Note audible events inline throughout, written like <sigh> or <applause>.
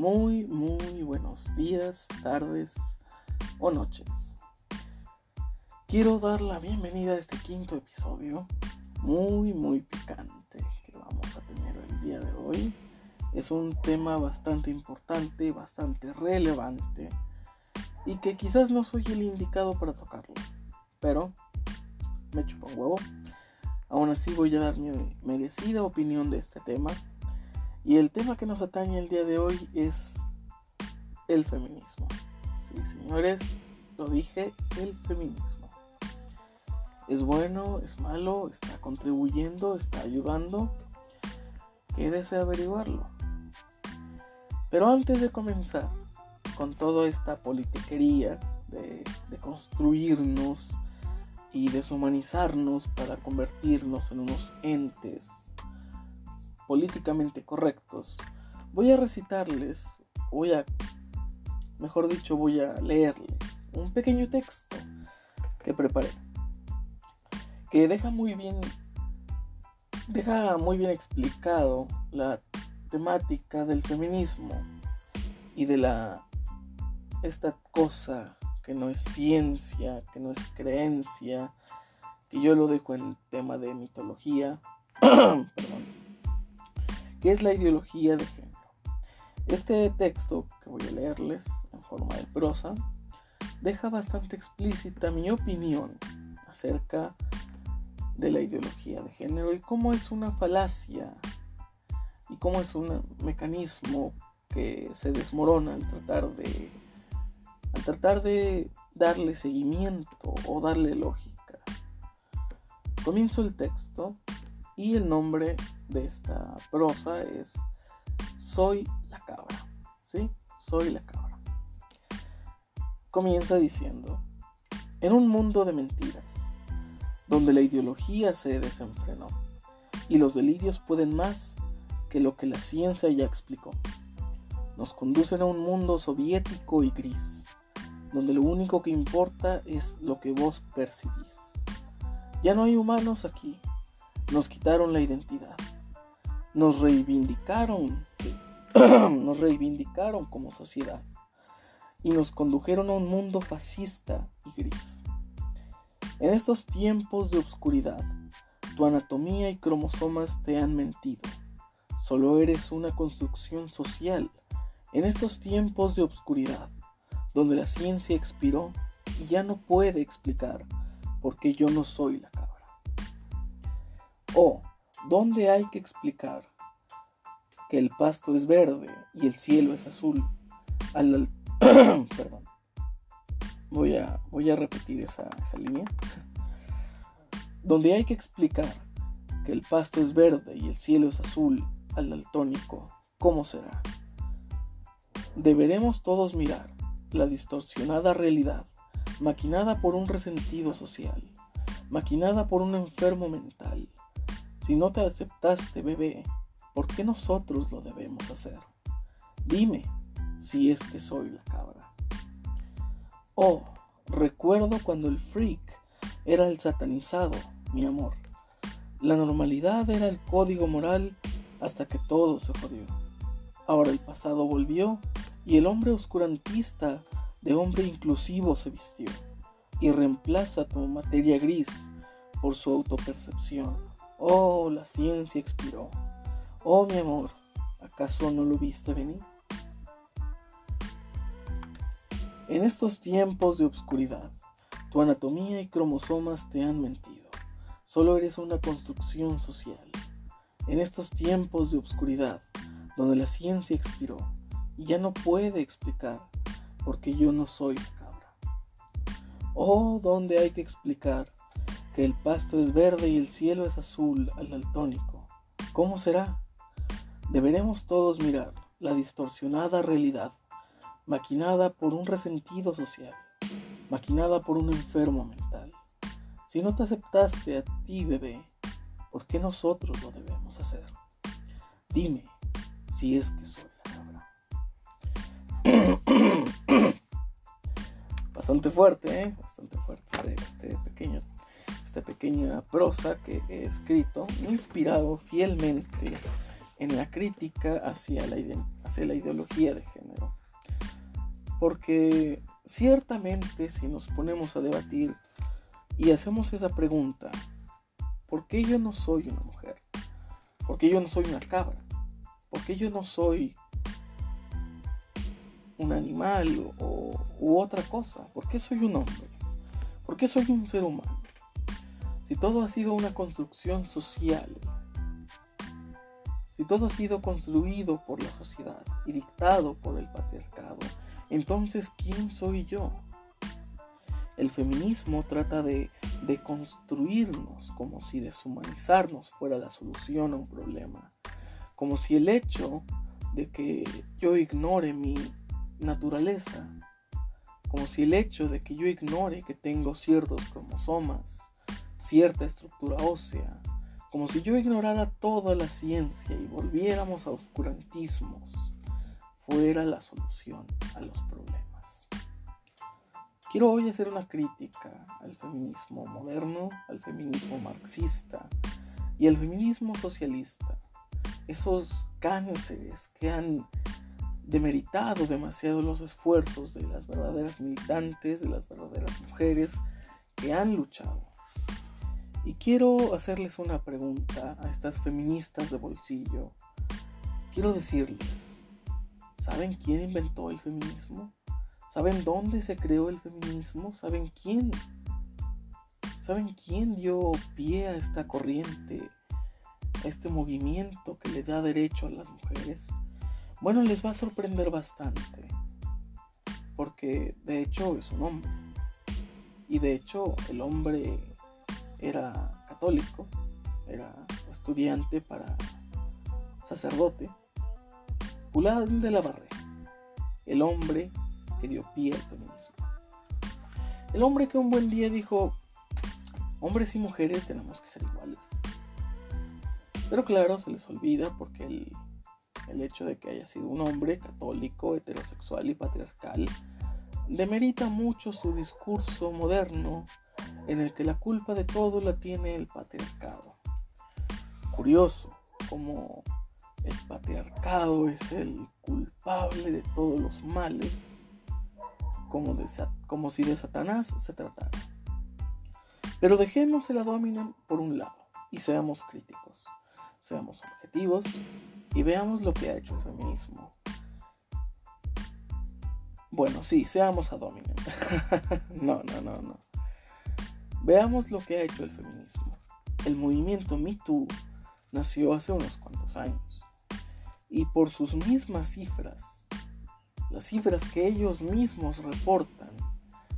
Muy, muy buenos días, tardes o noches. Quiero dar la bienvenida a este quinto episodio, muy, muy picante, que vamos a tener el día de hoy. Es un tema bastante importante, bastante relevante y que quizás no soy el indicado para tocarlo, pero me chupo un huevo. Aún así voy a dar mi merecida opinión de este tema y el tema que nos atañe el día de hoy es el feminismo. Sí, señores, lo dije, el feminismo. ¿Es bueno? ¿Es malo? ¿Está contribuyendo? ¿Está ayudando? Quédese a averiguarlo. Pero antes de comenzar con toda esta politiquería de, de construirnos y deshumanizarnos para convertirnos en unos entes políticamente correctos, voy a recitarles, voy a, mejor dicho, voy a leerles un pequeño texto que preparé, que deja muy bien, deja muy bien explicado la temática del feminismo y de la esta cosa que no es ciencia, que no es creencia, que yo lo dejo en tema de mitología, <clears throat> perdón, ¿Qué es la ideología de género? Este texto que voy a leerles en forma de prosa deja bastante explícita mi opinión acerca de la ideología de género y cómo es una falacia y cómo es un mecanismo que se desmorona al tratar de al tratar de darle seguimiento o darle lógica. Comienzo el texto y el nombre de esta prosa es Soy la cabra. ¿Sí? Soy la cabra. Comienza diciendo, en un mundo de mentiras, donde la ideología se desenfrenó y los delirios pueden más que lo que la ciencia ya explicó. Nos conducen a un mundo soviético y gris, donde lo único que importa es lo que vos percibís. Ya no hay humanos aquí, nos quitaron la identidad, nos reivindicaron, <clears throat> nos reivindicaron como sociedad y nos condujeron a un mundo fascista y gris. En estos tiempos de oscuridad, tu anatomía y cromosomas te han mentido. Solo eres una construcción social en estos tiempos de oscuridad, donde la ciencia expiró y ya no puede explicar por qué yo no soy la cabra. O, ¿dónde hay que explicar que el pasto es verde y el cielo es azul? Al, <clears throat> perdón. Voy a, repetir esa, esa línea. Donde hay que explicar que el pasto es verde y el cielo es azul al daltónico, ¿cómo será? Deberemos todos mirar la distorsionada realidad, maquinada por un resentido social, maquinada por un enfermo mental, si no te aceptaste, bebé, ¿por qué nosotros lo debemos hacer? Dime si es que soy la cabra. Oh, recuerdo cuando el freak era el satanizado, mi amor. La normalidad era el código moral hasta que todo se jodió. Ahora el pasado volvió y el hombre oscurantista de hombre inclusivo se vistió y reemplaza tu materia gris por su autopercepción. Oh, la ciencia expiró. Oh, mi amor, ¿acaso no lo viste venir? En estos tiempos de obscuridad, tu anatomía y cromosomas te han mentido. Solo eres una construcción social. En estos tiempos de obscuridad, donde la ciencia expiró y ya no puede explicar porque yo no soy cabra. Oh, donde hay que explicar el pasto es verde y el cielo es azul al daltónico. ¿Cómo será? Deberemos todos mirar la distorsionada realidad, maquinada por un resentido social, maquinada por un enfermo mental. Si no te aceptaste a ti, bebé, ¿por qué nosotros lo debemos hacer? Dime si es que soy la cabra. <clears throat> Bastante fuerte, ¿eh? Bastante fuerte este pequeño esta pequeña prosa que he escrito, inspirado fielmente en la crítica hacia la, hacia la ideología de género. Porque ciertamente si nos ponemos a debatir y hacemos esa pregunta, ¿por qué yo no soy una mujer? ¿Por qué yo no soy una cabra? ¿Por qué yo no soy un animal o, u otra cosa? ¿Por qué soy un hombre? ¿Por qué soy un ser humano? Si todo ha sido una construcción social, si todo ha sido construido por la sociedad y dictado por el patriarcado, entonces ¿quién soy yo? El feminismo trata de, de construirnos como si deshumanizarnos fuera la solución a un problema, como si el hecho de que yo ignore mi naturaleza, como si el hecho de que yo ignore que tengo ciertos cromosomas, cierta estructura ósea, como si yo ignorara toda la ciencia y volviéramos a oscurantismos, fuera la solución a los problemas. Quiero hoy hacer una crítica al feminismo moderno, al feminismo marxista y al feminismo socialista. Esos cánceres que han demeritado demasiado los esfuerzos de las verdaderas militantes, de las verdaderas mujeres que han luchado y quiero hacerles una pregunta a estas feministas de bolsillo. Quiero decirles, ¿saben quién inventó el feminismo? ¿Saben dónde se creó el feminismo? ¿Saben quién? ¿Saben quién dio pie a esta corriente, a este movimiento que le da derecho a las mujeres? Bueno, les va a sorprender bastante, porque de hecho es un hombre. Y de hecho el hombre era católico, era estudiante para sacerdote. Pulán de la Barrera, el hombre que dio pie al feminismo. El hombre que un buen día dijo, hombres y mujeres tenemos que ser iguales. Pero claro, se les olvida porque el, el hecho de que haya sido un hombre católico, heterosexual y patriarcal demerita mucho su discurso moderno en el que la culpa de todo la tiene el patriarcado. Curioso como el patriarcado es el culpable de todos los males, como, como si de Satanás se tratara. Pero dejemos el abdomen por un lado y seamos críticos, seamos objetivos y veamos lo que ha hecho el feminismo. Bueno, sí, seamos adóminen. <laughs> no, no, no, no. Veamos lo que ha hecho el feminismo. El movimiento Me Too nació hace unos cuantos años. Y por sus mismas cifras, las cifras que ellos mismos reportan,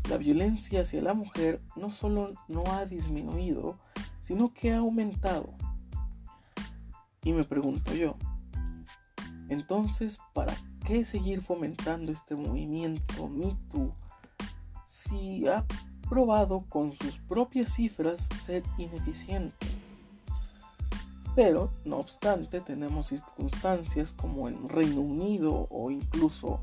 la violencia hacia la mujer no solo no ha disminuido, sino que ha aumentado. Y me pregunto yo, entonces, ¿para qué seguir fomentando este movimiento Me Too si ha probado con sus propias cifras ser ineficiente. Pero, no obstante, tenemos circunstancias como en Reino Unido o incluso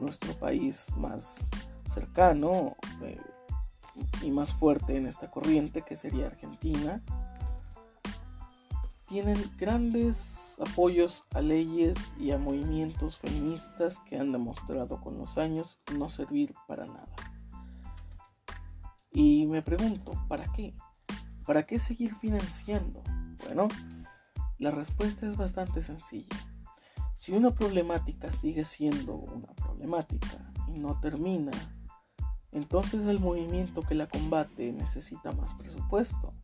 nuestro país más cercano eh, y más fuerte en esta corriente, que sería Argentina, tienen grandes apoyos a leyes y a movimientos feministas que han demostrado con los años no servir para nada. Y me pregunto, ¿para qué? ¿Para qué seguir financiando? Bueno, la respuesta es bastante sencilla. Si una problemática sigue siendo una problemática y no termina, entonces el movimiento que la combate necesita más presupuesto.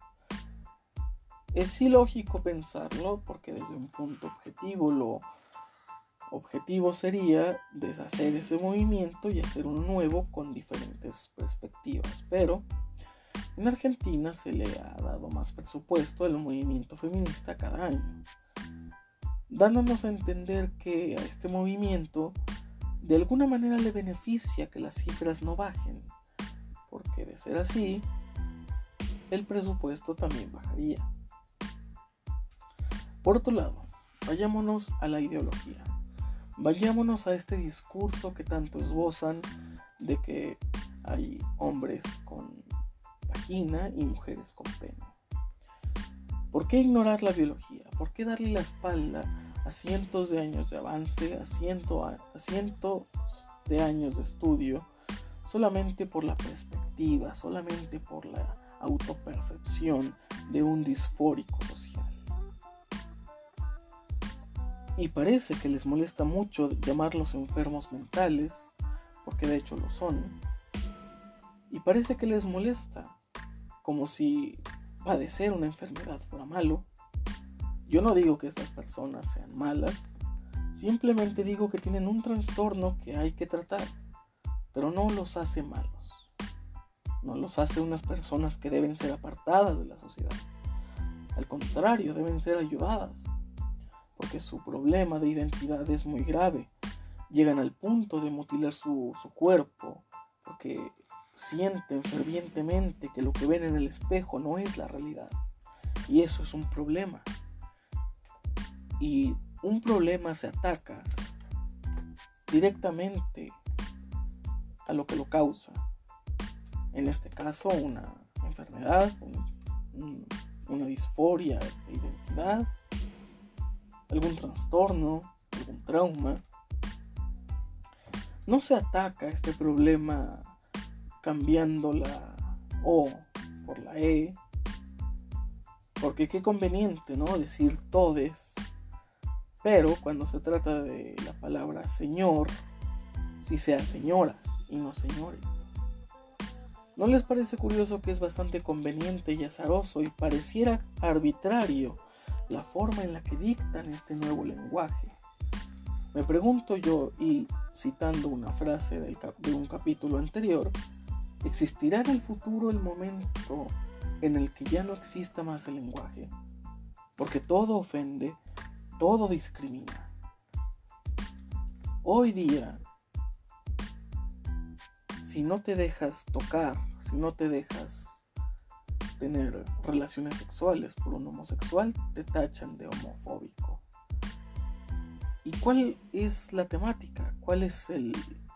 Es ilógico pensarlo porque desde un punto objetivo lo objetivo sería deshacer ese movimiento y hacer uno nuevo con diferentes perspectivas. Pero en Argentina se le ha dado más presupuesto al movimiento feminista cada año, dándonos a entender que a este movimiento de alguna manera le beneficia que las cifras no bajen, porque de ser así, el presupuesto también bajaría. Por otro lado, vayámonos a la ideología. Vayámonos a este discurso que tanto esbozan de que hay hombres con vagina y mujeres con pene. ¿Por qué ignorar la biología? ¿Por qué darle la espalda a cientos de años de avance, a, cientos de años de estudio, solamente por la perspectiva, solamente por la autopercepción de un disfórico social. Y parece que les molesta mucho llamarlos enfermos mentales, porque de hecho lo son. Y parece que les molesta, como si padecer una enfermedad fuera malo. Yo no digo que estas personas sean malas, simplemente digo que tienen un trastorno que hay que tratar, pero no los hace malos. No los hace unas personas que deben ser apartadas de la sociedad. Al contrario, deben ser ayudadas, porque su problema de identidad es muy grave. Llegan al punto de mutilar su, su cuerpo, porque sienten fervientemente que lo que ven en el espejo no es la realidad. Y eso es un problema. Y un problema se ataca directamente a lo que lo causa. En este caso, una enfermedad, una disforia de identidad, algún trastorno, algún trauma. No se ataca este problema cambiando la O por la E. Porque qué conveniente, ¿no? Decir todes. Pero cuando se trata de la palabra señor, si sea señoras y no señores. ¿No les parece curioso que es bastante conveniente y azaroso y pareciera arbitrario la forma en la que dictan este nuevo lenguaje? Me pregunto yo, y citando una frase de un capítulo anterior, ¿Existirá en el futuro el momento en el que ya no exista más el lenguaje? Porque todo ofende, todo discrimina. Hoy día, si no te dejas tocar, si no te dejas tener relaciones sexuales por un homosexual, te tachan de homofóbico. ¿Y cuál es la temática? ¿Cuál es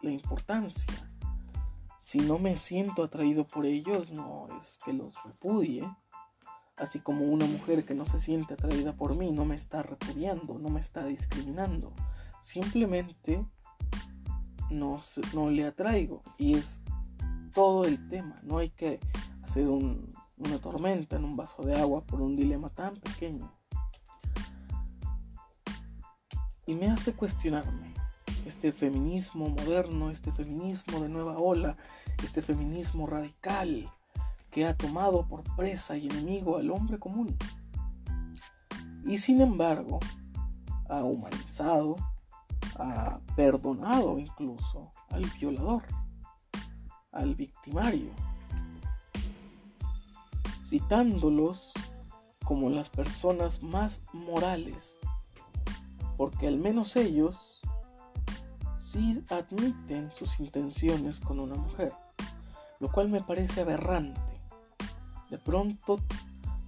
la importancia? Si no me siento atraído por ellos, no es que los repudie. Así como una mujer que no se siente atraída por mí no me está repudiando, no me está discriminando. Simplemente no, no le atraigo. Y es todo el tema. No hay que hacer una tormenta en un vaso de agua por un dilema tan pequeño. Y me hace cuestionarme este feminismo moderno, este feminismo de nueva ola, este feminismo radical que ha tomado por presa y enemigo al hombre común. Y sin embargo, ha humanizado, ha perdonado incluso al violador, al victimario, citándolos como las personas más morales, porque al menos ellos sí admiten sus intenciones con una mujer, lo cual me parece aberrante. De pronto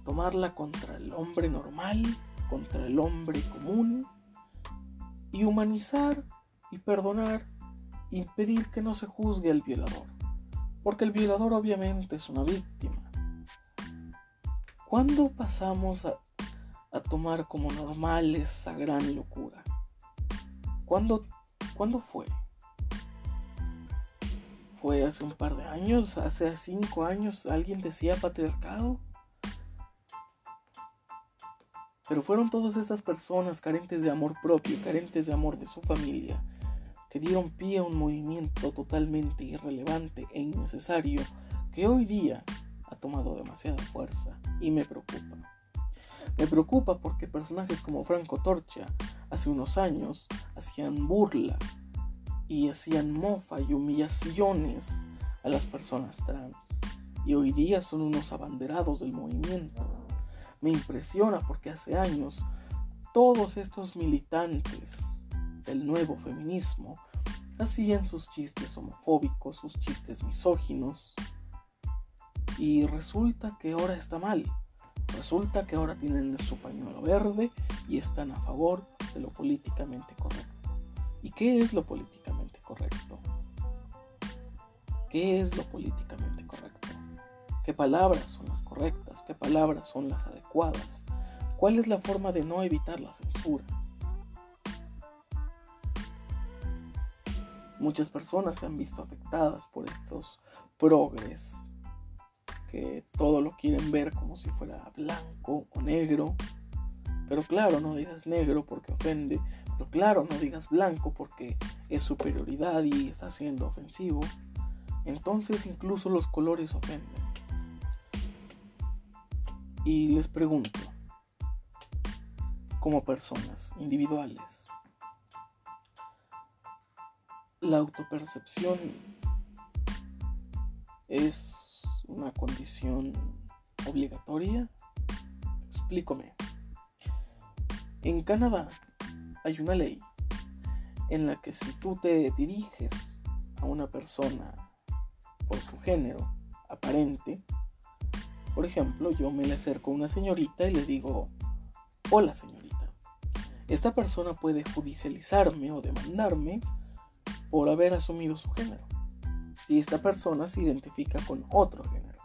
tomarla contra el hombre normal, contra el hombre común, y humanizar y perdonar y pedir que no se juzgue al violador, porque el violador obviamente es una víctima. ¿Cuándo pasamos a, tomar como normal esa gran locura? ¿Cuándo ¿Cuándo fue? ¿Fue hace un par de años? ¿Hace cinco años alguien decía patriarcado? Pero fueron todas esas personas carentes de amor propio, carentes de amor de su familia, que dieron pie a un movimiento totalmente irrelevante e innecesario que hoy día tomado demasiada fuerza y me preocupa. Me preocupa porque personajes como Franco Torcha hace unos años hacían burla y hacían mofa y humillaciones a las personas trans y hoy día son unos abanderados del movimiento. Me impresiona porque hace años todos estos militantes del nuevo feminismo hacían sus chistes homofóbicos, sus chistes misóginos y resulta que ahora está mal. Resulta que ahora tienen su pañuelo verde y están a favor de lo políticamente correcto. ¿Y qué es lo políticamente correcto? ¿Qué es lo políticamente correcto? ¿Qué palabras son las correctas? ¿Qué palabras son las adecuadas? ¿Cuál es la forma de no evitar la censura? Muchas personas se han visto afectadas por estos progres que todo lo quieren ver como si fuera blanco o negro. Pero claro, no digas negro porque ofende. Pero claro, no digas blanco porque es superioridad y está siendo ofensivo. Entonces incluso los colores ofenden. Y les pregunto, como personas individuales, la autopercepción es una condición obligatoria? Explícame. En Canadá hay una ley en la que si tú te diriges a una persona por su género aparente, por ejemplo, yo me le acerco a una señorita y le digo, hola señorita, esta persona puede judicializarme o demandarme por haber asumido su género si esta persona se identifica con otro género.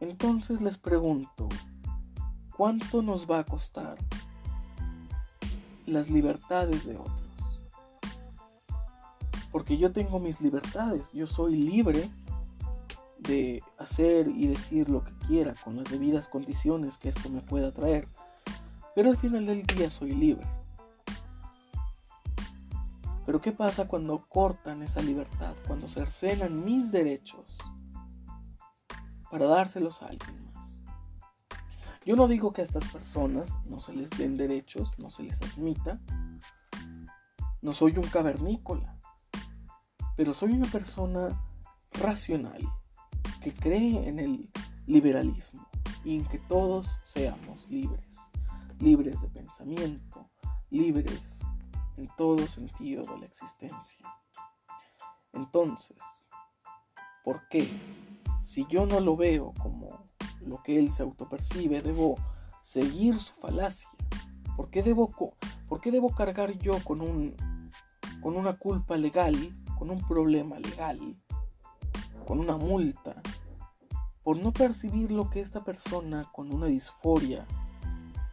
Entonces les pregunto, ¿cuánto nos va a costar las libertades de otros? Porque yo tengo mis libertades, yo soy libre de hacer y decir lo que quiera con las debidas condiciones que esto me pueda traer. Pero al final del día soy libre. Pero ¿qué pasa cuando cortan esa libertad? Cuando cercenan mis derechos para dárselos a alguien más. Yo no digo que a estas personas no se les den derechos, no se les admita. No soy un cavernícola, pero soy una persona racional que cree en el liberalismo y en que todos seamos libres, libres de pensamiento, libres en todo sentido de la existencia. Entonces, ¿por qué? Si yo no lo veo como lo que él se autopercibe, debo seguir su falacia. ¿Por qué debo, por qué debo cargar yo con, un, con una culpa legal, con un problema legal, con una multa, por no percibir lo que esta persona con una disforia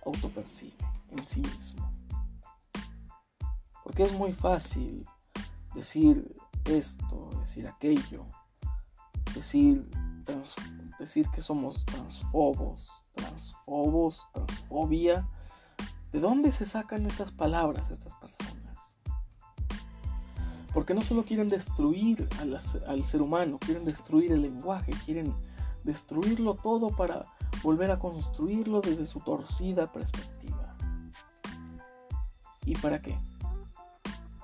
autopercibe en sí mismo? Porque es muy fácil decir esto, decir aquello, decir, decir que somos transfobos, transfobos, transfobia. ¿De dónde se sacan estas palabras estas personas? Porque no solo quieren destruir al ser humano, quieren destruir el lenguaje, quieren destruirlo todo para volver a construirlo desde su torcida perspectiva. ¿Y para qué?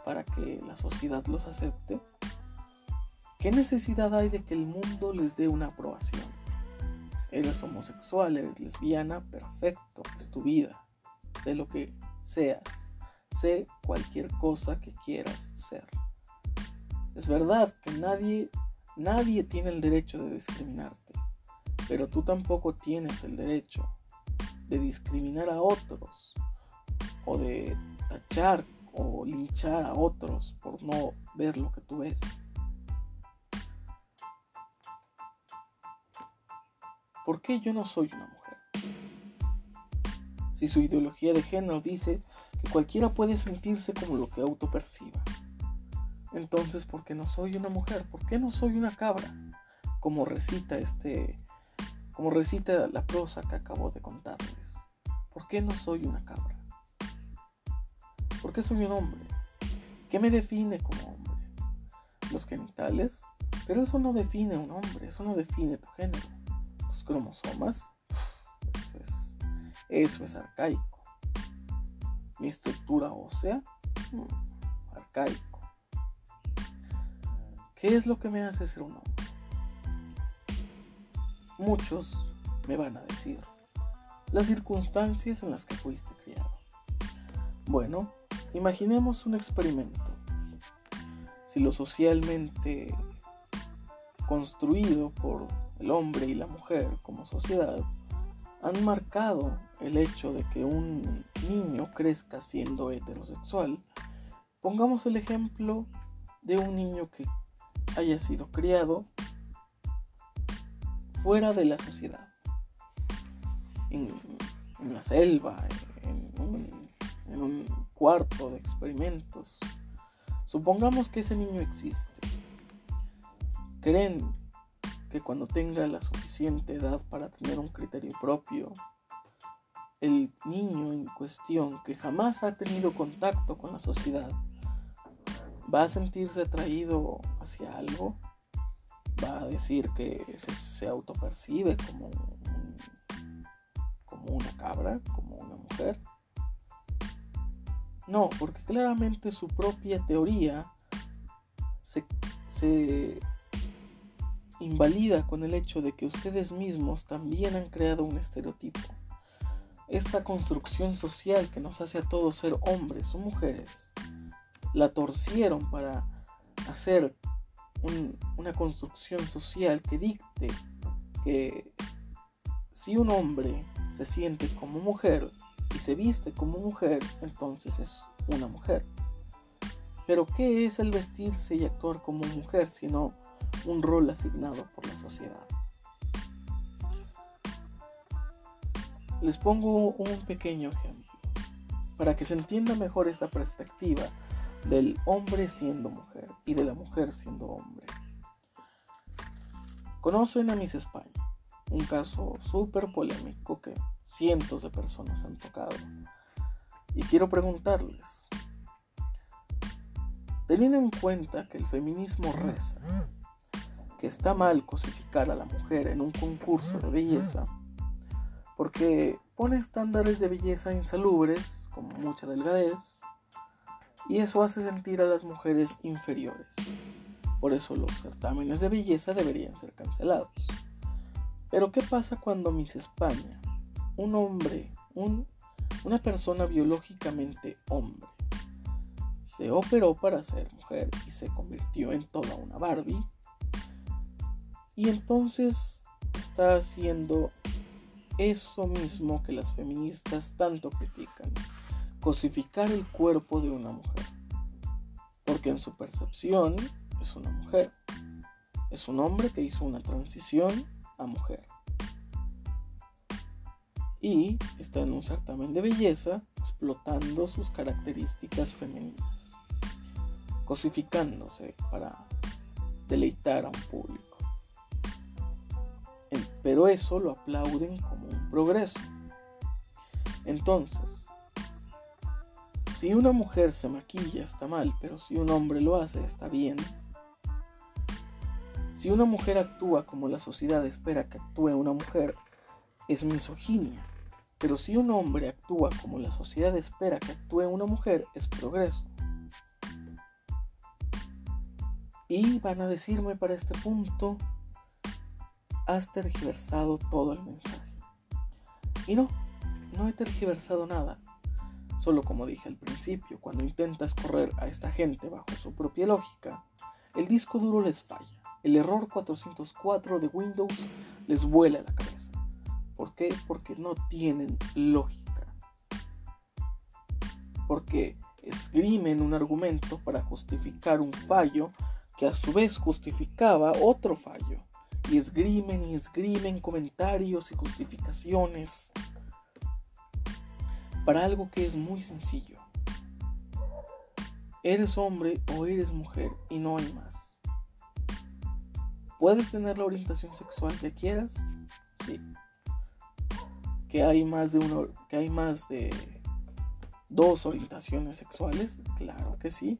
Para que la sociedad los acepte? ¿Qué necesidad hay de que el mundo les dé una aprobación? Eres homosexual, eres lesbiana, perfecto, es tu vida. Sé lo que seas, sé cualquier cosa que quieras ser. Es verdad que nadie, nadie tiene el derecho de discriminarte, pero tú tampoco tienes el derecho de discriminar a otros o de tachar o linchar a otros por no ver lo que tú ves. ¿Por qué yo no soy una mujer? Si su ideología de género dice que cualquiera puede sentirse como lo que autoperciba. Entonces, ¿por qué no soy una mujer? ¿Por qué no soy una cabra? Como recita este como recita la prosa que acabo de contarles. ¿Por qué no soy una cabra? ¿Por qué soy un hombre? ¿Qué me define como hombre? Los genitales. Pero eso no define a un hombre, eso no define tu género. Tus cromosomas. Eso es, eso es arcaico. Mi estructura ósea. Mm, arcaico. ¿Qué es lo que me hace ser un hombre? Muchos me van a decir las circunstancias en las que fuiste criado. Bueno, Imaginemos un experimento. Si lo socialmente construido por el hombre y la mujer como sociedad han marcado el hecho de que un niño crezca siendo heterosexual, pongamos el ejemplo de un niño que haya sido criado fuera de la sociedad, en, la selva, en un cuarto de experimentos Supongamos que ese niño existe. ¿Creen que cuando tenga la suficiente edad para tener un criterio propio, el niño en cuestión que jamás ha tenido contacto con la sociedad va a sentirse atraído hacia algo? ¿Va a decir que se, autopercibe como, como una cabra, como una mujer? No, porque claramente su propia teoría se, invalida con el hecho de que ustedes mismos también han creado un estereotipo. Esta construcción social que nos hace a todos ser hombres o mujeres, la torcieron para hacer una construcción social que dicte que si un hombre se siente como mujer, y se viste como mujer, entonces es una mujer. Pero ¿qué es el vestirse y actuar como mujer sino un rol asignado por la sociedad? Les pongo un pequeño ejemplo para que se entienda mejor esta perspectiva del hombre siendo mujer y de la mujer siendo hombre. Conocen a Miss España, un caso súper polémico que cientos de personas han tocado. Y quiero preguntarles, teniendo en cuenta que el feminismo reza, que está mal cosificar a la mujer en un concurso de belleza, porque pone estándares de belleza insalubres, como mucha delgadez, y eso hace sentir a las mujeres inferiores. Por eso los certámenes de belleza deberían ser cancelados. Pero ¿qué pasa cuando Miss España un hombre, una persona biológicamente hombre, se operó para ser mujer y se convirtió en toda una Barbie. Y entonces está haciendo eso mismo que las feministas tanto critican, cosificar el cuerpo de una mujer. Porque en su percepción es una mujer. Es un hombre que hizo una transición a mujer y está en un certamen de belleza explotando sus características femeninas, cosificándose para deleitar a un público. Pero eso lo aplauden como un progreso. Entonces, si una mujer se maquilla está mal, pero si un hombre lo hace está bien. Si una mujer actúa como la sociedad espera que actúe una mujer, es misoginia. Pero si un hombre actúa como la sociedad espera que actúe una mujer, es progreso. Y van a decirme para este punto, has tergiversado todo el mensaje. Y no, no he tergiversado nada. Solo como dije al principio, cuando intentas correr a esta gente bajo su propia lógica, el disco duro les falla. El error 404 de Windows les vuela la cabeza. ¿Por qué? Porque no tienen lógica. Porque esgrimen un argumento para justificar un fallo que a su vez justificaba otro fallo. Y esgrimen y esgrimen comentarios y justificaciones para algo que es muy sencillo. Eres hombre o eres mujer y no hay más. ¿Puedes tener la orientación sexual que quieras? Sí que hay más de uno, que hay más de dos orientaciones sexuales, claro que sí.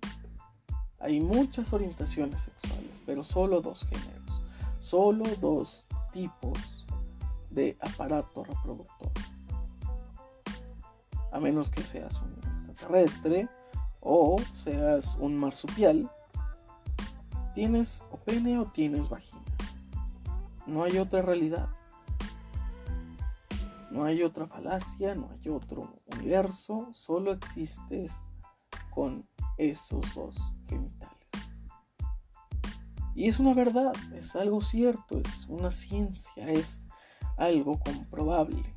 Hay muchas orientaciones sexuales, pero solo dos géneros, solo dos tipos de aparato reproductor. A menos que seas un extraterrestre o seas un marsupial, tienes o pene o tienes vagina. No hay otra realidad. No hay otra falacia, no hay otro universo, solo existes con esos dos genitales. Y es una verdad, es algo cierto, es una ciencia, es algo comprobable.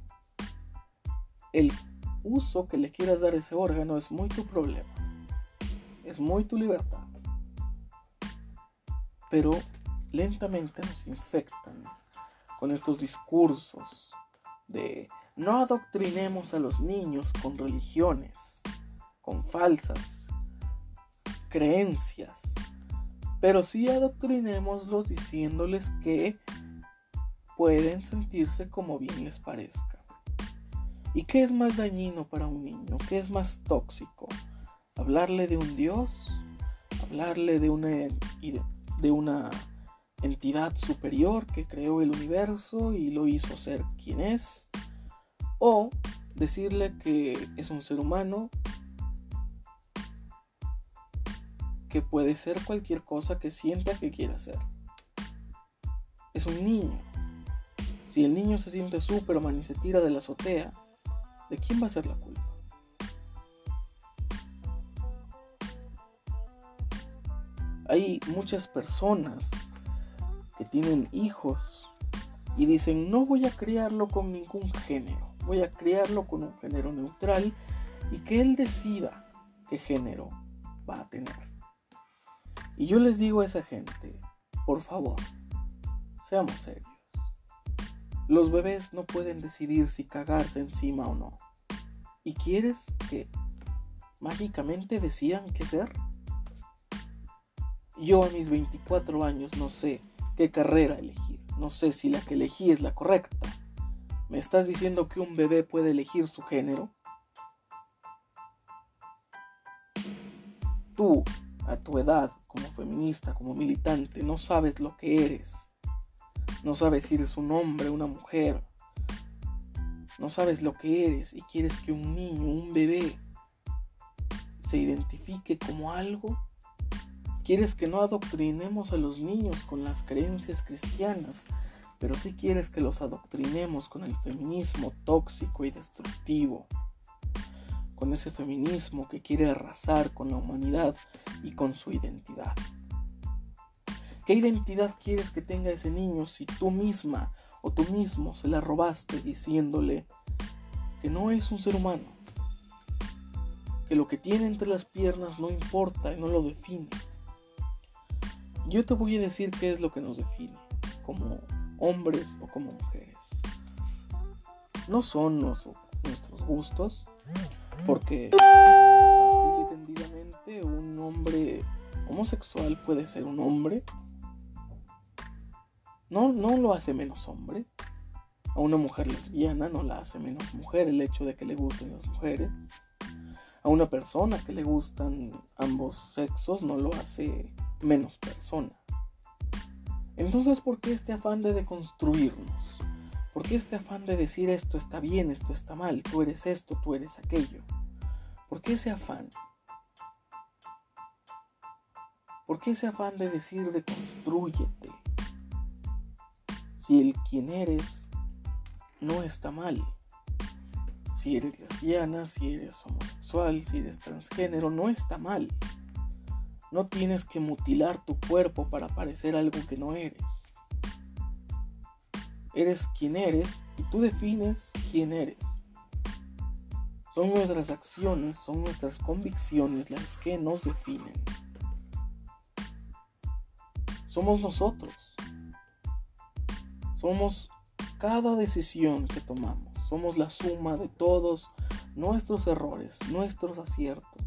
El uso que le quieras dar a ese órgano es muy tu problema, es muy tu libertad. Pero lentamente nos infectan con estos discursos de no adoctrinemos a los niños con religiones, con falsas creencias, pero sí adoctrinémoslos diciéndoles que pueden sentirse como bien les parezca. ¿Y qué es más dañino para un niño? ¿Qué es más tóxico? ¿Hablarle de un Dios? ¿Hablarle de una, de una entidad superior que creó el universo y lo hizo ser quien es? ¿O decirle que es un ser humano que puede ser cualquier cosa que sienta que quiera ser? Es un niño. Si el niño se siente Superman y se tira de la azotea, ¿de quién va a ser la culpa? Hay muchas personas que tienen hijos y dicen, no voy a criarlo con ningún género, voy a criarlo con un género neutral y que él decida qué género va a tener. Y yo les digo a esa gente, por favor, seamos serios. Los bebés no pueden decidir si cagarse encima o no. ¿Y quieres que mágicamente decidan qué ser? Yo a mis 24 años no sé qué carrera elegir. No sé si la que elegí es la correcta. ¿Me estás diciendo que un bebé puede elegir su género? Tú, a tu edad, como feminista, como militante, no sabes lo que eres. No sabes si eres un hombre, una mujer. No sabes lo que eres y quieres que un niño, un bebé, se identifique como algo. Quieres que no adoctrinemos a los niños con las creencias cristianas, pero sí quieres que los adoctrinemos con el feminismo tóxico y destructivo. Con ese feminismo que quiere arrasar con la humanidad y con su identidad. ¿Qué identidad quieres que tenga ese niño si tú misma o tú mismo se la robaste diciéndole que no es un ser humano? Que lo que tiene entre las piernas no importa y no lo define. Yo te voy a decir qué es lo que nos define como hombres o como mujeres. No son nuestros gustos, porque así tendidamente un hombre homosexual puede ser un hombre no, no lo hace menos hombre. A una mujer lesbiana no la hace menos mujer el hecho de que le gusten las mujeres. A una persona que le gustan ambos sexos no lo hace menos persona. Entonces, ¿por qué este afán de deconstruirnos? ¿Por qué este afán de decir esto está bien, esto está mal, tú eres esto, tú eres aquello? ¿Por qué ese afán? ¿Por qué ese afán de decir deconstrúyete? si el quien eres no está mal. Si eres lesbiana, si eres homosexual, si eres transgénero, no está mal. No tienes que mutilar tu cuerpo para parecer algo que no eres. Eres quien eres y tú defines quién eres. Son nuestras acciones, son nuestras convicciones las que nos definen. Somos nosotros. Somos cada decisión que tomamos. Somos la suma de todos nuestros errores, nuestros aciertos.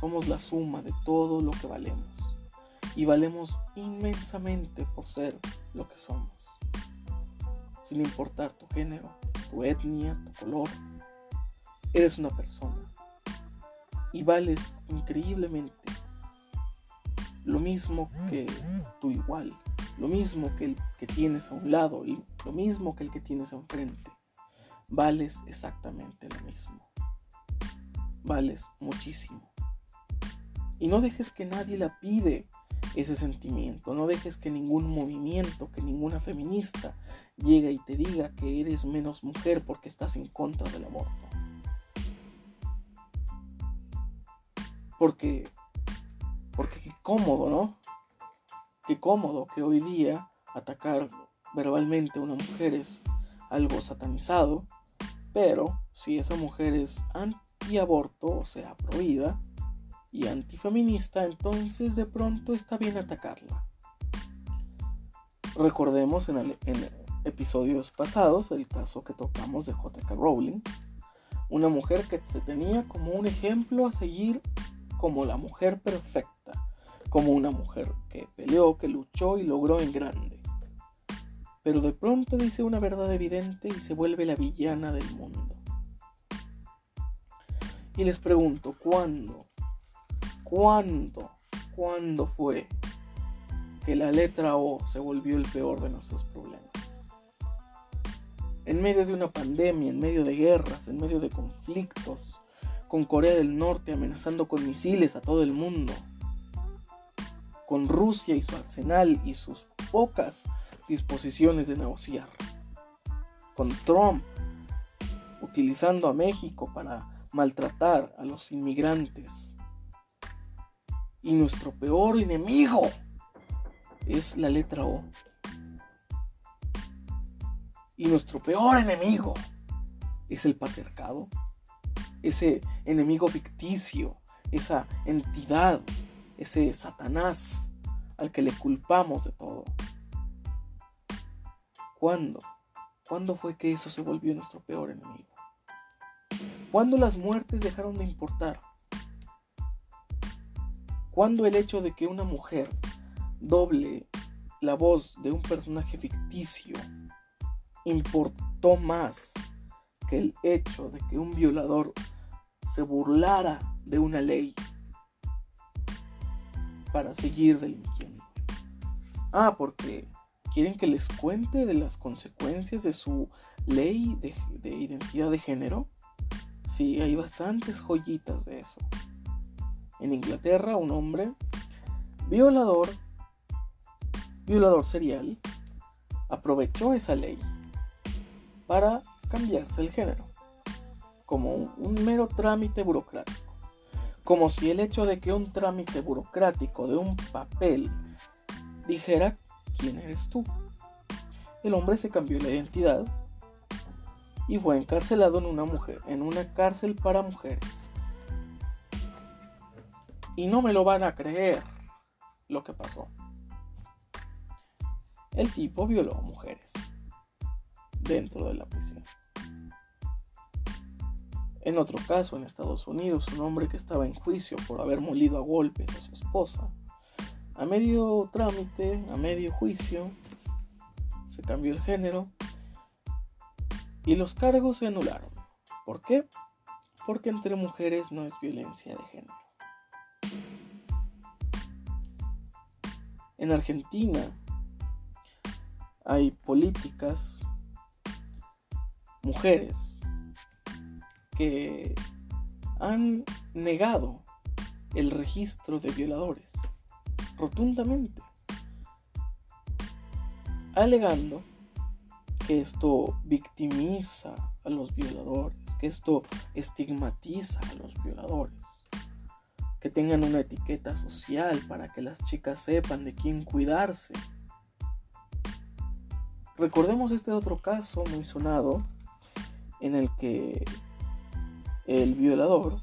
Somos la suma de todo lo que valemos. Y valemos inmensamente por ser lo que somos. Sin importar tu género, tu etnia, tu color. Eres una persona. Y vales increíblemente lo mismo que tu igual lo mismo que el que tienes a un lado y lo mismo que el que tienes enfrente. Vales exactamente lo mismo. Vales muchísimo. Y no dejes que nadie la pide ese sentimiento. No dejes que ningún movimiento, que ninguna feminista llegue y te diga que eres menos mujer porque estás en contra del aborto. Porque, porque qué cómodo, ¿no? Qué cómodo que hoy día atacar verbalmente a una mujer es algo satanizado, pero si esa mujer es antiaborto, o sea, prohibida, y antifeminista, entonces de pronto está bien atacarla. Recordemos en, episodios pasados el caso que tocamos de JK Rowling, una mujer que se tenía como un ejemplo a seguir como la mujer perfecta, como una mujer que peleó, que luchó y logró en grande. Pero de pronto dice una verdad evidente y se vuelve la villana del mundo. Y les pregunto, ¿cuándo? ¿Cuándo? ¿Cuándo fue que la letra O se volvió el peor de nuestros problemas? En medio de una pandemia, en medio de guerras, en medio de conflictos, con Corea del Norte amenazando con misiles a todo el mundo, con Rusia y su arsenal y sus pocas disposiciones de negociar, con Trump utilizando a México para maltratar a los inmigrantes. Y nuestro peor enemigo es la letra O. Y nuestro peor enemigo es el patriarcado. Ese enemigo ficticio, esa entidad, ese Satanás al que le culpamos de todo. ¿Cuándo? ¿Cuándo fue que eso se volvió nuestro peor enemigo? ¿Cuándo las muertes dejaron de importar? ¿Cuándo el hecho de que una mujer doble la voz de un personaje ficticio importó más que el hecho de que un violador se burlara de una ley para seguir delinquiendo? Ah, porque quieren que les cuente de las consecuencias de su ley de, de identidad de género. Sí, hay bastantes joyitas de eso. En Inglaterra, un hombre violador, violador serial, aprovechó esa ley para cambiarse el género, como un, mero trámite burocrático, como si el hecho de que un trámite burocrático de un papel dijera quién eres tú. El hombre se cambió la identidad y fue encarcelado en una mujer, en una cárcel para mujeres. Y no me lo van a creer lo que pasó. El tipo violó a mujeres dentro de la prisión. En otro caso, en Estados Unidos, un hombre que estaba en juicio por haber molido a golpes a su esposa, a medio trámite, a medio juicio, se cambió el género y los cargos se anularon. ¿Por qué? Porque entre mujeres no es violencia de género. En Argentina hay políticas, mujeres, que han negado el registro de violadores rotundamente, alegando que esto victimiza a los violadores, que esto estigmatiza a los violadores, que tengan una etiqueta social para que las chicas sepan de quién cuidarse. Recordemos este otro caso muy sonado en el que el violador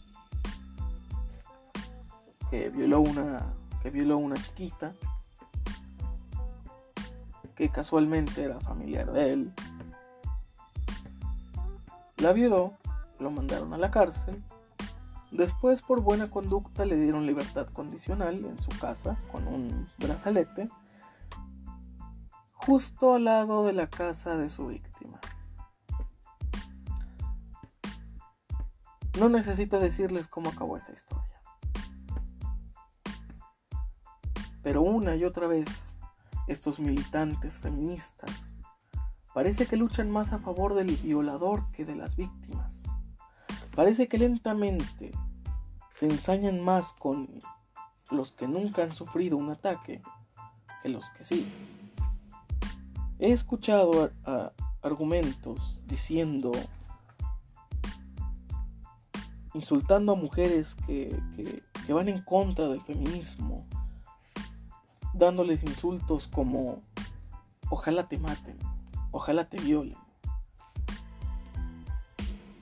que violó una que violó una chiquita que casualmente era familiar de él. La violó, lo mandaron a la cárcel. Después, por buena conducta, le dieron libertad condicional en su casa con un brazalete, justo al lado de la casa de su víctima. No necesito decirles cómo acabó esa historia. Pero una y otra vez estos militantes feministas parece que luchan más a favor del violador que de las víctimas. Parece que lentamente se ensañan más con los que nunca han sufrido un ataque que los que sí. He escuchado argumentos diciendo, insultando a mujeres que, que van en contra del feminismo, dándoles insultos como ojalá te maten, ojalá te violen.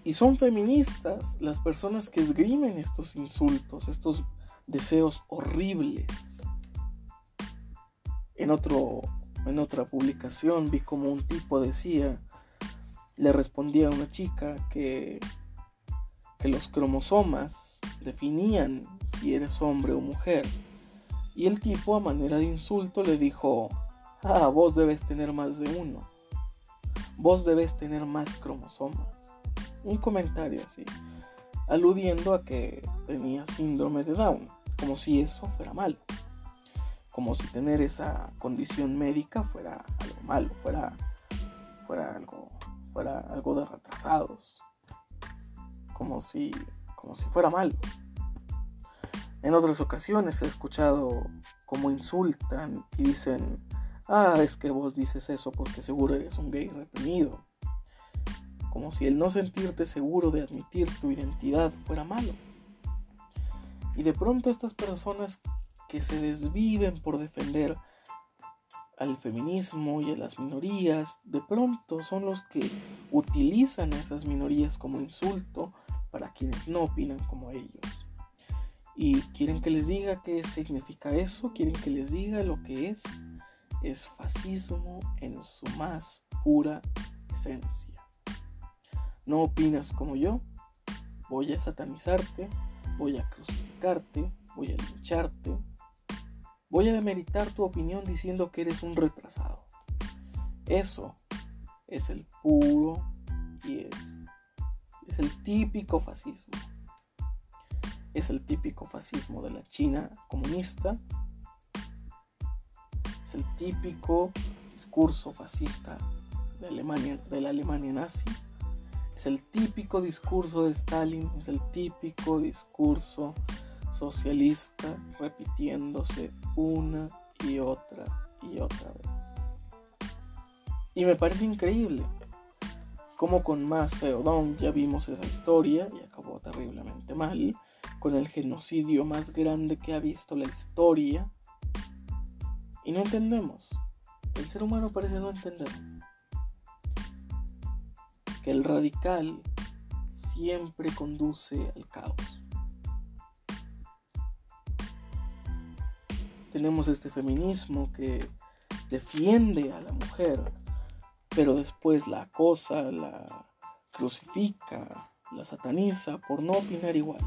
Y son feministas las personas que esgrimen estos insultos, estos deseos horribles. En, otro, en otra publicación vi como un tipo decía, le respondía a una chica que, que los cromosomas definían si eres hombre o mujer. Y el tipo a manera de insulto le dijo, ah, vos debes tener más de uno. Vos debes tener más cromosomas. Un comentario así, aludiendo a que tenía síndrome de Down, como si eso fuera malo. Como si tener esa condición médica fuera algo malo, fuera, fuera algo fuera algo de retrasados, como si, como si fuera malo. En otras ocasiones he escuchado como insultan y dicen, ah, es que vos dices eso porque seguro eres un gay reprimido. Como si el no sentirte seguro de admitir tu identidad fuera malo. Y de pronto estas personas que se desviven por defender al feminismo y a las minorías, de pronto son los que utilizan a esas minorías como insulto para quienes no opinan como ellos. Y quieren que les diga qué significa eso, quieren que les diga lo que es. Es fascismo en su más pura esencia. No opinas como yo, voy a satanizarte, voy a crucificarte, voy a lincharte, Voy a demeritar tu opinión diciendo que eres un retrasado. Eso es el puro y es, es el típico fascismo. Es el típico fascismo de la China comunista. Es el típico discurso fascista de, Alemania, de la Alemania nazi. Es el típico discurso de Stalin. Es el típico discurso socialista repitiéndose una y otra y otra vez. Y me parece increíble como con Mao Zedong ya vimos esa historia y acabó terriblemente mal, con el genocidio más grande que ha visto la historia. Y no entendemos. El ser humano parece no entender que el radical siempre conduce al caos. tenemos este feminismo que defiende a la mujer, pero después la acosa, la crucifica, la sataniza por no opinar igual.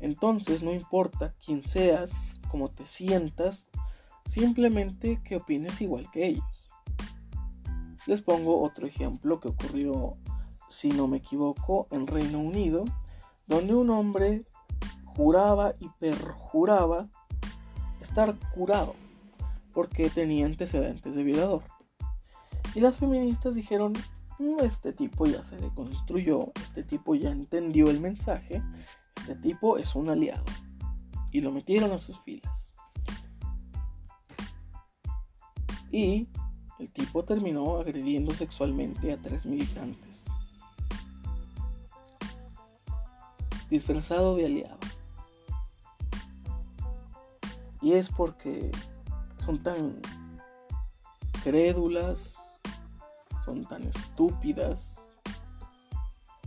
Entonces no importa quién seas, cómo te sientas, simplemente que opines igual que ellos. Les pongo otro ejemplo que ocurrió, si no me equivoco, en Reino Unido, donde un hombre juraba y perjuraba estar curado porque tenía antecedentes de violador. Y las feministas dijeron, mm, este tipo ya se deconstruyó, este tipo ya entendió el mensaje, este tipo es un aliado. Y lo metieron a sus filas. Y el tipo terminó agrediendo sexualmente a tres militantes. Disfrazado de aliado. Y es porque son tan crédulas, son tan estúpidas,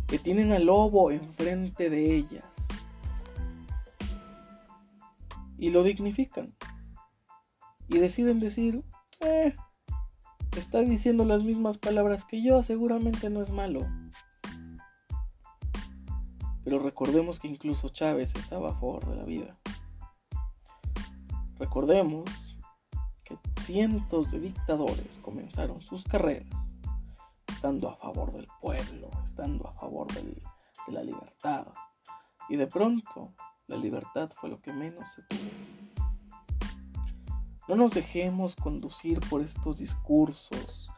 que tienen al lobo enfrente de ellas. Y lo dignifican. Y deciden decir, eh, está diciendo las mismas palabras que yo, seguramente no es malo. Pero recordemos que incluso Chávez estaba a favor de la vida. Recordemos que cientos de dictadores comenzaron sus carreras estando a favor del pueblo, estando a favor de la libertad. Y de pronto la libertad fue lo que menos se tuvo. No nos dejemos conducir por estos discursos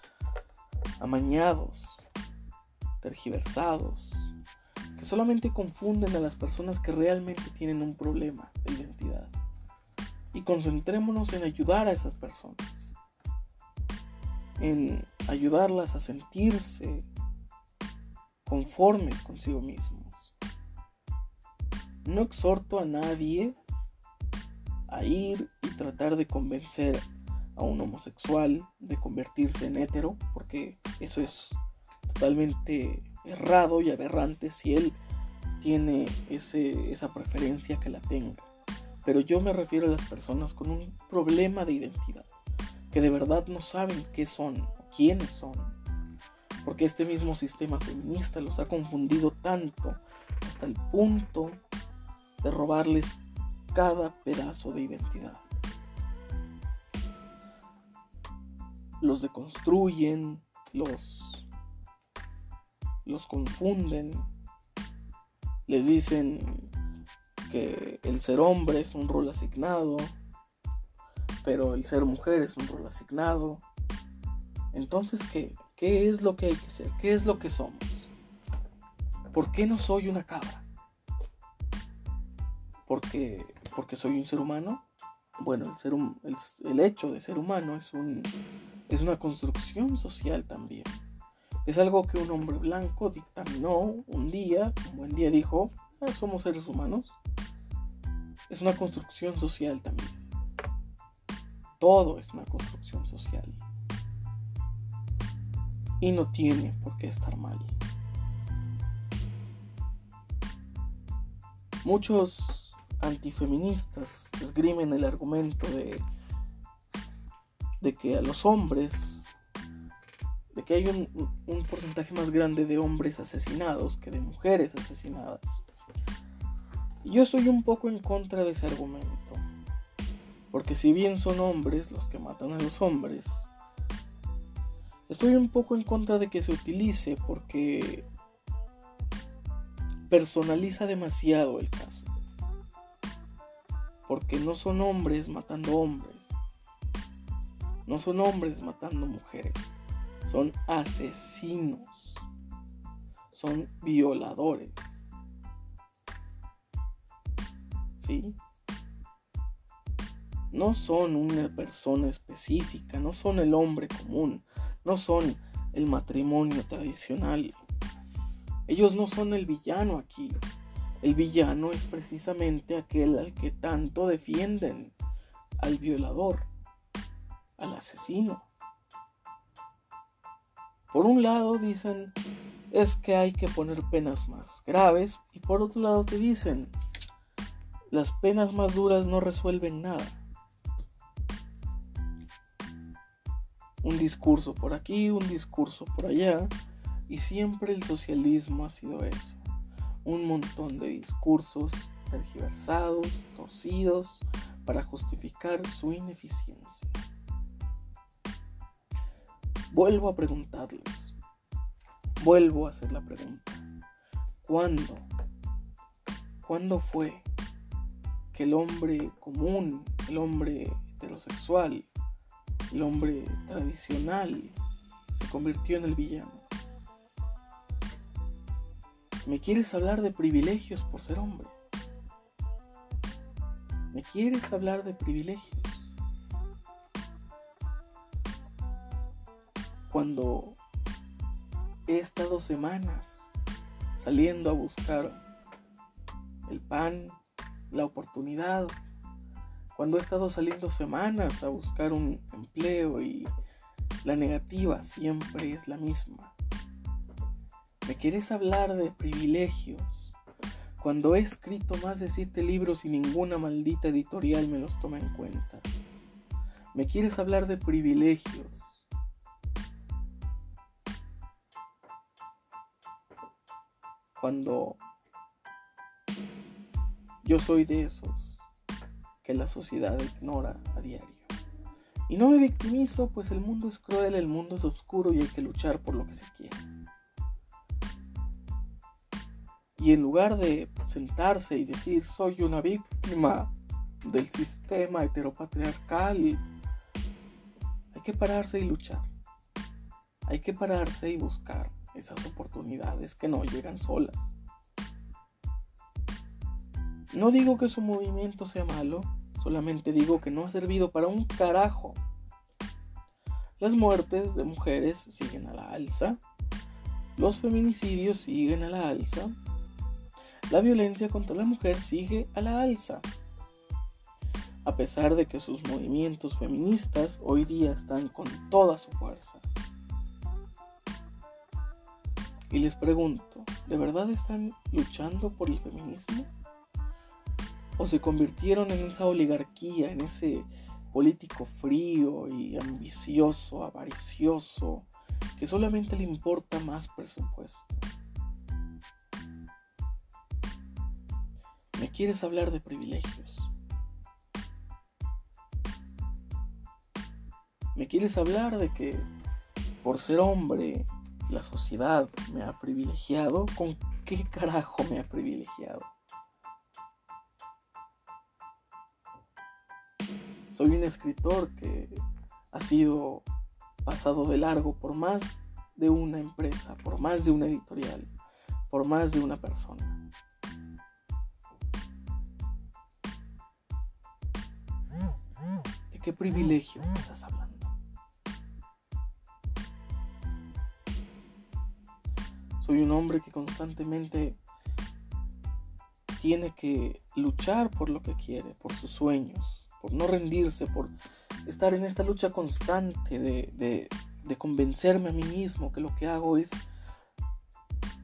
amañados, tergiversados, que solamente confunden a las personas que realmente tienen un problema de identidad y concentrémonos en ayudar a esas personas, en ayudarlas a sentirse conformes consigo mismos. No exhorto a nadie a ir y tratar de convencer a un homosexual de convertirse en hetero, porque eso es totalmente errado y aberrante si él tiene ese, esa preferencia que la tenga. Pero yo me refiero a las personas con un problema de identidad, que de verdad no saben qué son o quiénes son, porque este mismo sistema feminista los ha confundido tanto hasta el punto de robarles cada pedazo de identidad. Los deconstruyen, los, los confunden, les dicen que el ser hombre es un rol asignado, pero el ser mujer es un rol asignado. Entonces, ¿qué? ¿Qué es lo que hay que ser? ¿Qué es lo que somos? ¿Por qué no soy una cabra? ¿Porque, porque soy un ser humano? Bueno, el, ser, el, hecho de ser humano es, un, es una construcción social también. Es algo que un hombre blanco dictaminó un día, un buen día dijo, ah, somos seres humanos. Es una construcción social también. Todo es una construcción social. Y no tiene por qué estar mal. Muchos antifeministas esgrimen el argumento de, de que a los hombres de que hay un, porcentaje más grande de hombres asesinados que de mujeres asesinadas. Yo estoy un poco en contra de ese argumento. Porque si bien son hombres los que matan a los hombres, estoy un poco en contra de que se utilice porque personaliza demasiado el caso. Porque no son hombres matando hombres. No son hombres matando mujeres son asesinos, son violadores. ¿Sí? No son una persona específica, no son el hombre común, no son el matrimonio tradicional. Ellos no son el villano aquí. El villano es precisamente aquel al que tanto defienden, al violador, al asesino. Por un lado dicen es que hay que poner penas más graves y por otro lado te dicen las penas más duras no resuelven nada. Un discurso por aquí, un discurso por allá y siempre el socialismo ha sido eso. Un montón de discursos tergiversados, torcidos, para justificar su ineficiencia. Vuelvo a preguntarles. Vuelvo a hacer la pregunta. ¿Cuándo? ¿Cuándo fue que el hombre común, el hombre heterosexual, el hombre tradicional se convirtió en el villano? ¿Me quieres hablar de privilegios por ser hombre? ¿Me quieres hablar de privilegios? cuando he estado semanas saliendo a buscar el pan, la oportunidad, cuando he estado saliendo semanas a buscar un empleo y la negativa siempre es la misma. ¿Me quieres hablar de privilegios? Cuando he escrito más de siete libros y ninguna maldita editorial me los toma en cuenta. ¿Me quieres hablar de privilegios? cuando yo soy de esos que la sociedad ignora a diario. Y no me victimizo, pues el mundo es cruel, el mundo es oscuro y hay que luchar por lo que se quiere. Y en lugar de sentarse y decir soy una víctima del sistema heteropatriarcal, hay que pararse y luchar. Hay que pararse y buscar esas oportunidades que no llegan solas. No digo que su movimiento sea malo, solamente digo que no ha servido para un carajo. Las muertes de mujeres siguen a la alza, los feminicidios siguen a la alza, la violencia contra la mujer sigue a la alza. A pesar de que sus movimientos feministas hoy día están con toda su fuerza. Y les pregunto, ¿de verdad están luchando por el feminismo? ¿O se convirtieron en esa oligarquía, en ese político frío y ambicioso, avaricioso, que solamente le importa más presupuesto? Me quieres hablar de privilegios. Me quieres hablar de que por ser hombre la sociedad me ha privilegiado. ¿Con qué carajo me ha privilegiado? Soy un escritor que ha sido pasado de largo por más de una empresa, por más de una editorial, por más de una persona. Qué privilegio estás hablando? Soy un hombre que constantemente tiene que luchar por lo que quiere, por sus sueños, por no rendirse, por estar en esta lucha constante de, convencerme a mí mismo que lo que hago es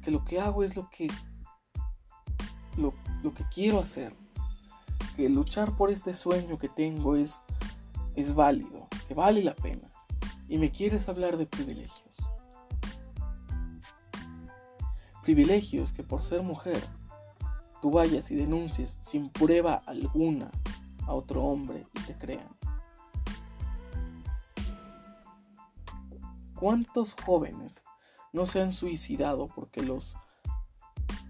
que lo que hago es lo que lo, lo, que quiero hacer que luchar por este sueño que tengo es es válido que vale la pena y me quieres hablar de privilegios privilegios que por ser mujer tú vayas y denuncies sin prueba alguna a otro hombre y te crean ¿Cuántos jóvenes no se han suicidado porque los,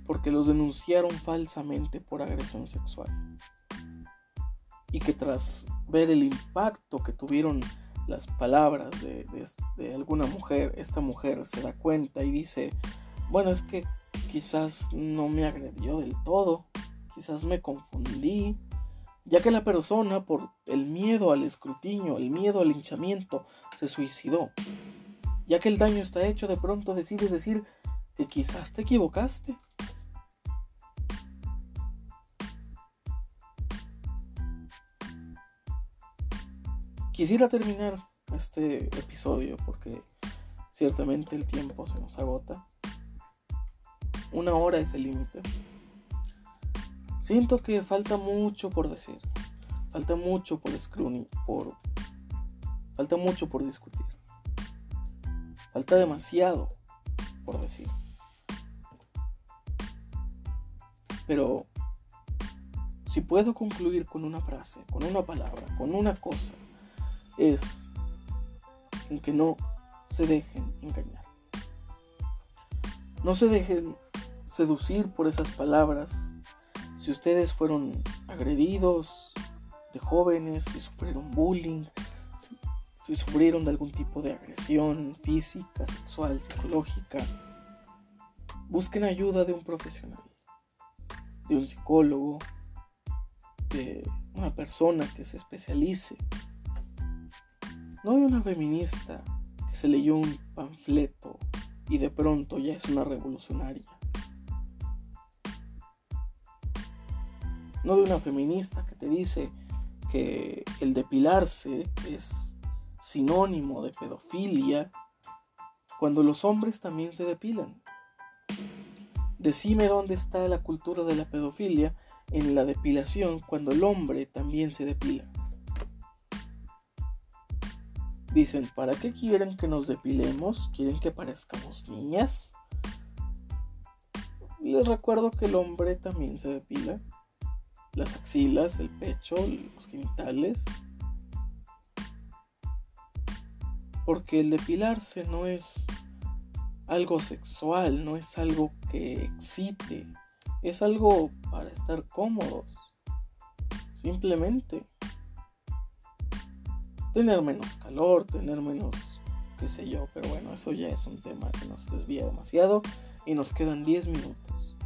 porque los denunciaron falsamente por agresión sexual? Y que tras ver el impacto que tuvieron las palabras de, de alguna mujer, esta mujer se da cuenta y dice, bueno, es que quizás no me agredió del todo, quizás me confundí, ya que la persona por el miedo al escrutinio, el miedo al hinchamiento, se suicidó. Ya que el daño está hecho, de pronto decides decir que quizás te equivocaste. Quisiera terminar este episodio porque ciertamente el tiempo se nos agota. Una hora es el límite. Siento que falta mucho por decir. Falta mucho por escrutinio, por falta mucho por discutir. Falta demasiado por decir. Pero si puedo concluir con una frase, con una palabra, con una cosa, es en que no se dejen engañar. No se dejen seducir por esas palabras. Si ustedes fueron agredidos de jóvenes, si sufrieron bullying, si sufrieron de algún tipo de agresión física, sexual, psicológica, busquen ayuda de un profesional, de un psicólogo, de una persona que se especialice, no de una feminista que se leyó un panfleto y de pronto ya es una revolucionaria. No de una feminista que te dice que el depilarse es sinónimo de pedofilia cuando los hombres también se depilan. Decime dónde está la cultura de la pedofilia en la depilación cuando el hombre también se depila. Dicen, ¿para qué quieren que nos depilemos? ¿Quieren que parezcamos niñas? Les recuerdo que el hombre también se depila. Las axilas, el pecho, los genitales, Porque el depilarse no es algo sexual, no es algo que excite, es algo para estar cómodos. Simplemente tener menos calor, tener menos, qué sé yo, pero bueno, eso ya es un tema que nos desvía demasiado y nos quedan 10 minutos.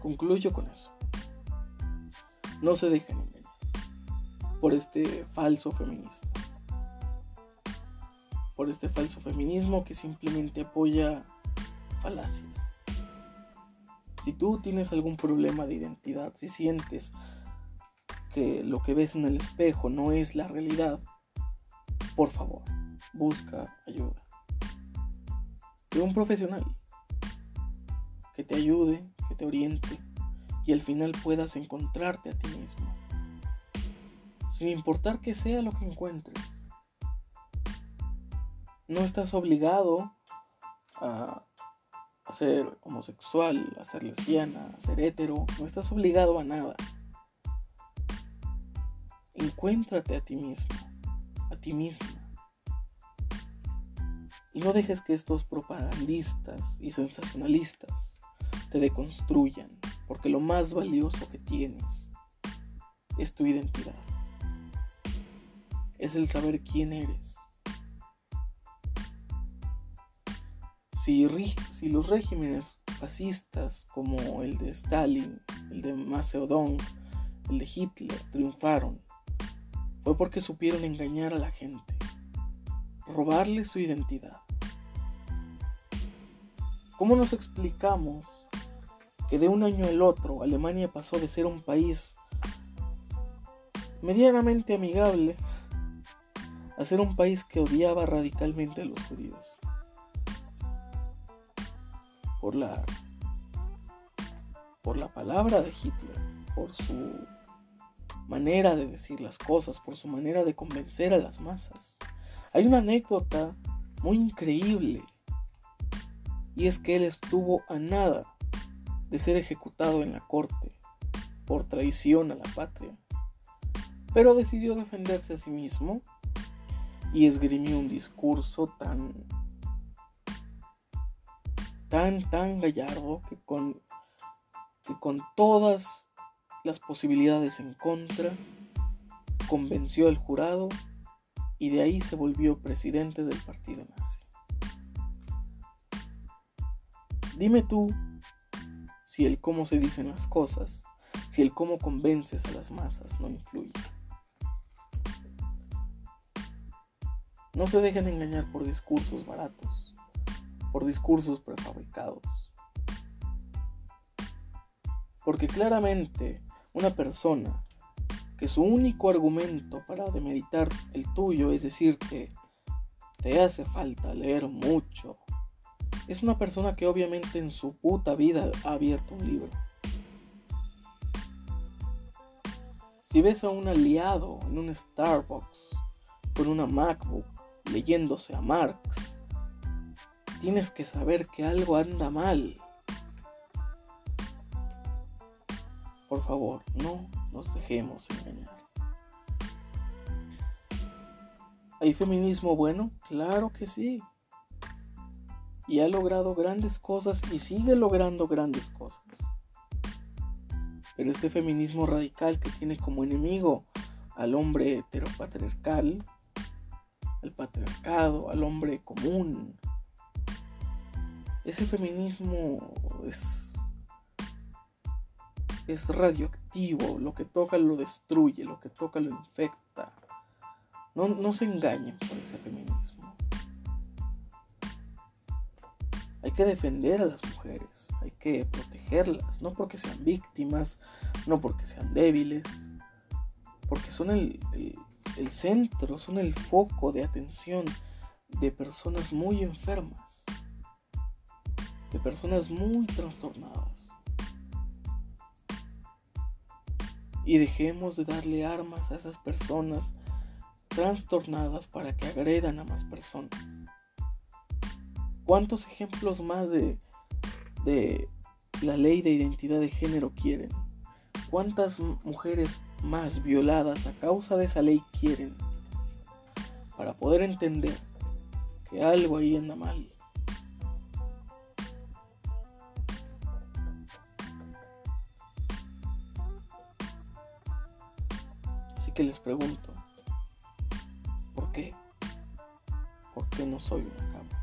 Concluyo con eso. No se dejen por este falso feminismo. Por este falso feminismo que simplemente apoya falacias. Si tú tienes algún problema de identidad, si sientes lo que ves en el espejo no es la realidad, por favor, busca ayuda. De un profesional que te ayude, que te oriente y al final puedas encontrarte a ti mismo sin importar que sea lo que encuentres. No estás obligado a, a ser homosexual, a ser lesbiana, a ser hetero, no estás obligado a nada. Encuéntrate a ti mismo, a ti misma. Y no dejes que estos propagandistas y sensacionalistas te deconstruyan, porque lo más valioso que tienes es tu identidad. Es el saber quién eres. Si, si los regímenes fascistas como el de Stalin, el de Mao el de Hitler triunfaron, fue porque supieron engañar a la gente, robarle su identidad. ¿Cómo nos explicamos que de un año al otro Alemania pasó de ser un país medianamente amigable a ser un país que odiaba radicalmente a los judíos? Por la por la palabra de Hitler, por su manera de decir las cosas, por su manera de convencer a las masas. Hay una anécdota muy increíble y es que él estuvo a nada de ser ejecutado en la corte por traición a la patria, pero decidió defenderse a sí mismo y esgrimió un discurso tan tan tan gallardo que con que con todas las posibilidades en contra convenció al jurado y de ahí se volvió presidente del partido nazi. Dime tú si el cómo se dicen las cosas, si el cómo convences a las masas no influye. No se dejen engañar por discursos baratos, por discursos prefabricados. Porque claramente una persona que su único argumento para demeritar el tuyo es decir que te hace falta leer mucho, es una persona que obviamente en su puta vida ha abierto un libro. Si ves a un aliado en un Starbucks con una MacBook leyéndose a Marx, tienes que saber que algo anda mal. Por favor, no nos dejemos engañar. ¿Hay feminismo bueno? Claro que sí y ha logrado grandes cosas y sigue logrando grandes cosas. Pero este feminismo radical que tiene como enemigo al hombre heteropatriarcal, al patriarcado, al hombre común, ese feminismo es, es radioactivo, lo que toca lo destruye, lo que toca lo infecta. No, no se engañen por ese feminismo. Hay que defender a las mujeres, hay que protegerlas, no porque sean víctimas, no porque sean débiles, porque son el, centro, son el foco de atención de personas muy enfermas, de personas muy trastornadas. Y dejemos de darle armas a esas personas trastornadas para que agredan a más personas. ¿Cuántos ejemplos más de, de la ley de identidad de género quieren? ¿Cuántas mujeres más violadas a causa de esa ley quieren? Para poder entender que algo ahí anda mal. Que les pregunto, ¿por qué? ¿Por qué no soy una cama?